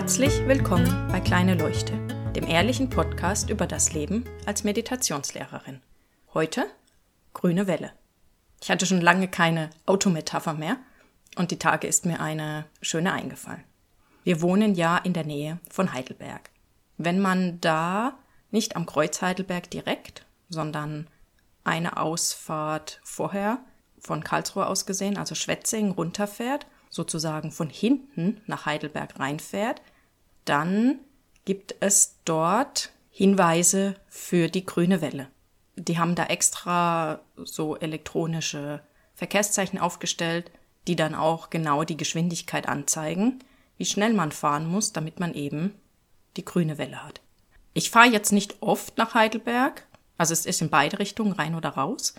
Herzlich willkommen bei Kleine Leuchte, dem ehrlichen Podcast über das Leben als Meditationslehrerin. Heute grüne Welle. Ich hatte schon lange keine Autometapher mehr und die Tage ist mir eine schöne eingefallen. Wir wohnen ja in der Nähe von Heidelberg. Wenn man da nicht am Kreuz Heidelberg direkt, sondern eine Ausfahrt vorher von Karlsruhe aus gesehen, also Schwetzing runterfährt, sozusagen von hinten nach Heidelberg reinfährt, dann gibt es dort Hinweise für die grüne Welle. Die haben da extra so elektronische Verkehrszeichen aufgestellt, die dann auch genau die Geschwindigkeit anzeigen, wie schnell man fahren muss, damit man eben die grüne Welle hat. Ich fahre jetzt nicht oft nach Heidelberg, also es ist in beide Richtungen rein oder raus,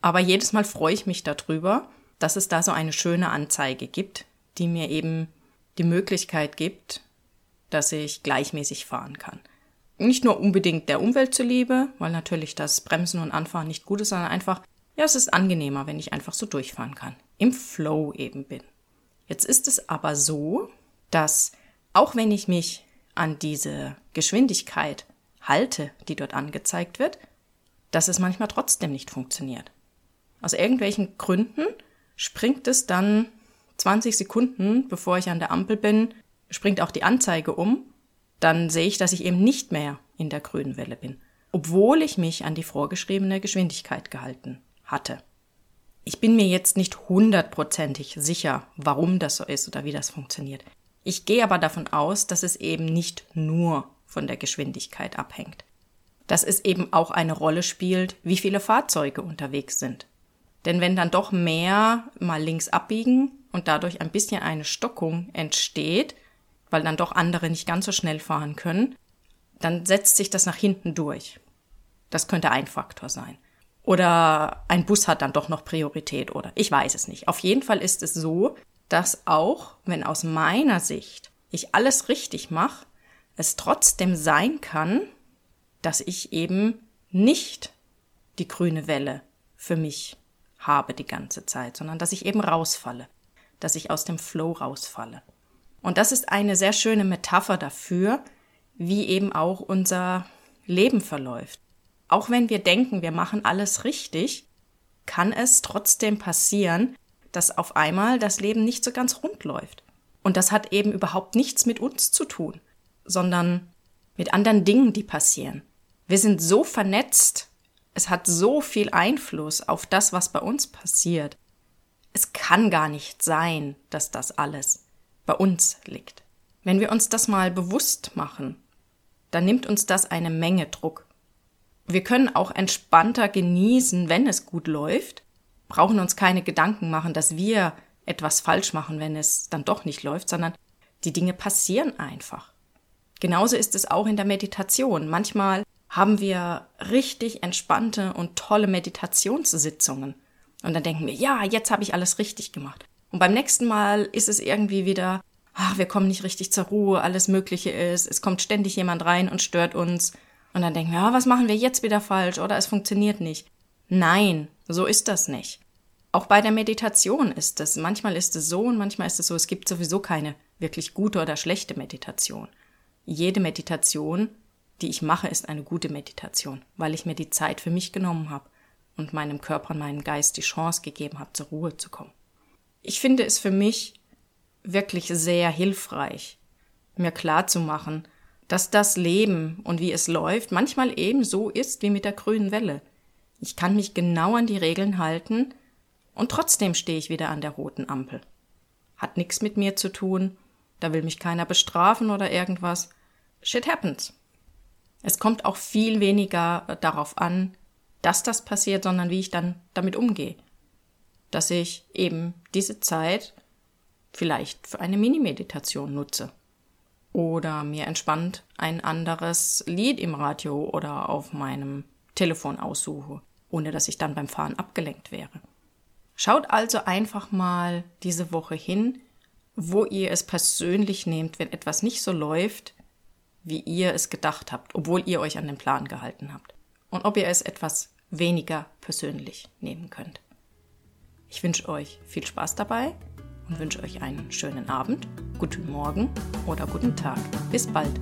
aber jedes Mal freue ich mich darüber, dass es da so eine schöne Anzeige gibt, die mir eben die Möglichkeit gibt, dass ich gleichmäßig fahren kann. Nicht nur unbedingt der Umwelt zuliebe, weil natürlich das Bremsen und Anfahren nicht gut ist, sondern einfach, ja, es ist angenehmer, wenn ich einfach so durchfahren kann. Im Flow eben bin. Jetzt ist es aber so, dass auch wenn ich mich an diese Geschwindigkeit halte, die dort angezeigt wird, dass es manchmal trotzdem nicht funktioniert. Aus irgendwelchen Gründen springt es dann 20 Sekunden, bevor ich an der Ampel bin, springt auch die Anzeige um. Dann sehe ich, dass ich eben nicht mehr in der grünen Welle bin, obwohl ich mich an die vorgeschriebene Geschwindigkeit gehalten hatte. Ich bin mir jetzt nicht hundertprozentig sicher, warum das so ist oder wie das funktioniert. Ich gehe aber davon aus, dass es eben nicht nur von der Geschwindigkeit abhängt. Dass es eben auch eine Rolle spielt, wie viele Fahrzeuge unterwegs sind. Denn wenn dann doch mehr mal links abbiegen und dadurch ein bisschen eine Stockung entsteht, weil dann doch andere nicht ganz so schnell fahren können, dann setzt sich das nach hinten durch. Das könnte ein Faktor sein. Oder ein Bus hat dann doch noch Priorität oder ich weiß es nicht. Auf jeden Fall ist es so, dass auch, wenn aus meiner Sicht ich alles richtig mache, es trotzdem sein kann, dass ich eben nicht die grüne Welle für mich habe die ganze Zeit, sondern dass ich eben rausfalle, dass ich aus dem Flow rausfalle. Und das ist eine sehr schöne Metapher dafür, wie eben auch unser Leben verläuft. Auch wenn wir denken, wir machen alles richtig, kann es trotzdem passieren, dass auf einmal das Leben nicht so ganz rund läuft. Und das hat eben überhaupt nichts mit uns zu tun, sondern mit anderen Dingen, die passieren. Wir sind so vernetzt es hat so viel Einfluss auf das, was bei uns passiert. Es kann gar nicht sein, dass das alles bei uns liegt. Wenn wir uns das mal bewusst machen, dann nimmt uns das eine Menge Druck. Wir können auch entspannter genießen, wenn es gut läuft, brauchen uns keine Gedanken machen, dass wir etwas falsch machen, wenn es dann doch nicht läuft, sondern die Dinge passieren einfach. Genauso ist es auch in der Meditation. Manchmal haben wir richtig entspannte und tolle Meditationssitzungen. Und dann denken wir, ja, jetzt habe ich alles richtig gemacht. Und beim nächsten Mal ist es irgendwie wieder, ach, wir kommen nicht richtig zur Ruhe, alles Mögliche ist, es kommt ständig jemand rein und stört uns. Und dann denken wir, ja, was machen wir jetzt wieder falsch oder es funktioniert nicht. Nein, so ist das nicht. Auch bei der Meditation ist es. Manchmal ist es so und manchmal ist es so, es gibt sowieso keine wirklich gute oder schlechte Meditation. Jede Meditation die ich mache, ist eine gute Meditation, weil ich mir die Zeit für mich genommen habe und meinem Körper und meinem Geist die Chance gegeben habe, zur Ruhe zu kommen. Ich finde es für mich wirklich sehr hilfreich, mir klar zu machen, dass das Leben und wie es läuft manchmal eben so ist wie mit der grünen Welle. Ich kann mich genau an die Regeln halten und trotzdem stehe ich wieder an der roten Ampel. Hat nichts mit mir zu tun, da will mich keiner bestrafen oder irgendwas. Shit happens. Es kommt auch viel weniger äh, darauf an, dass das passiert, sondern wie ich dann damit umgehe. Dass ich eben diese Zeit vielleicht für eine Mini-Meditation nutze. Oder mir entspannt ein anderes Lied im Radio oder auf meinem Telefon aussuche, ohne dass ich dann beim Fahren abgelenkt wäre. Schaut also einfach mal diese Woche hin, wo ihr es persönlich nehmt, wenn etwas nicht so läuft, wie ihr es gedacht habt, obwohl ihr euch an den Plan gehalten habt. Und ob ihr es etwas weniger persönlich nehmen könnt. Ich wünsche euch viel Spaß dabei und wünsche euch einen schönen Abend, guten Morgen oder guten Tag. Bis bald.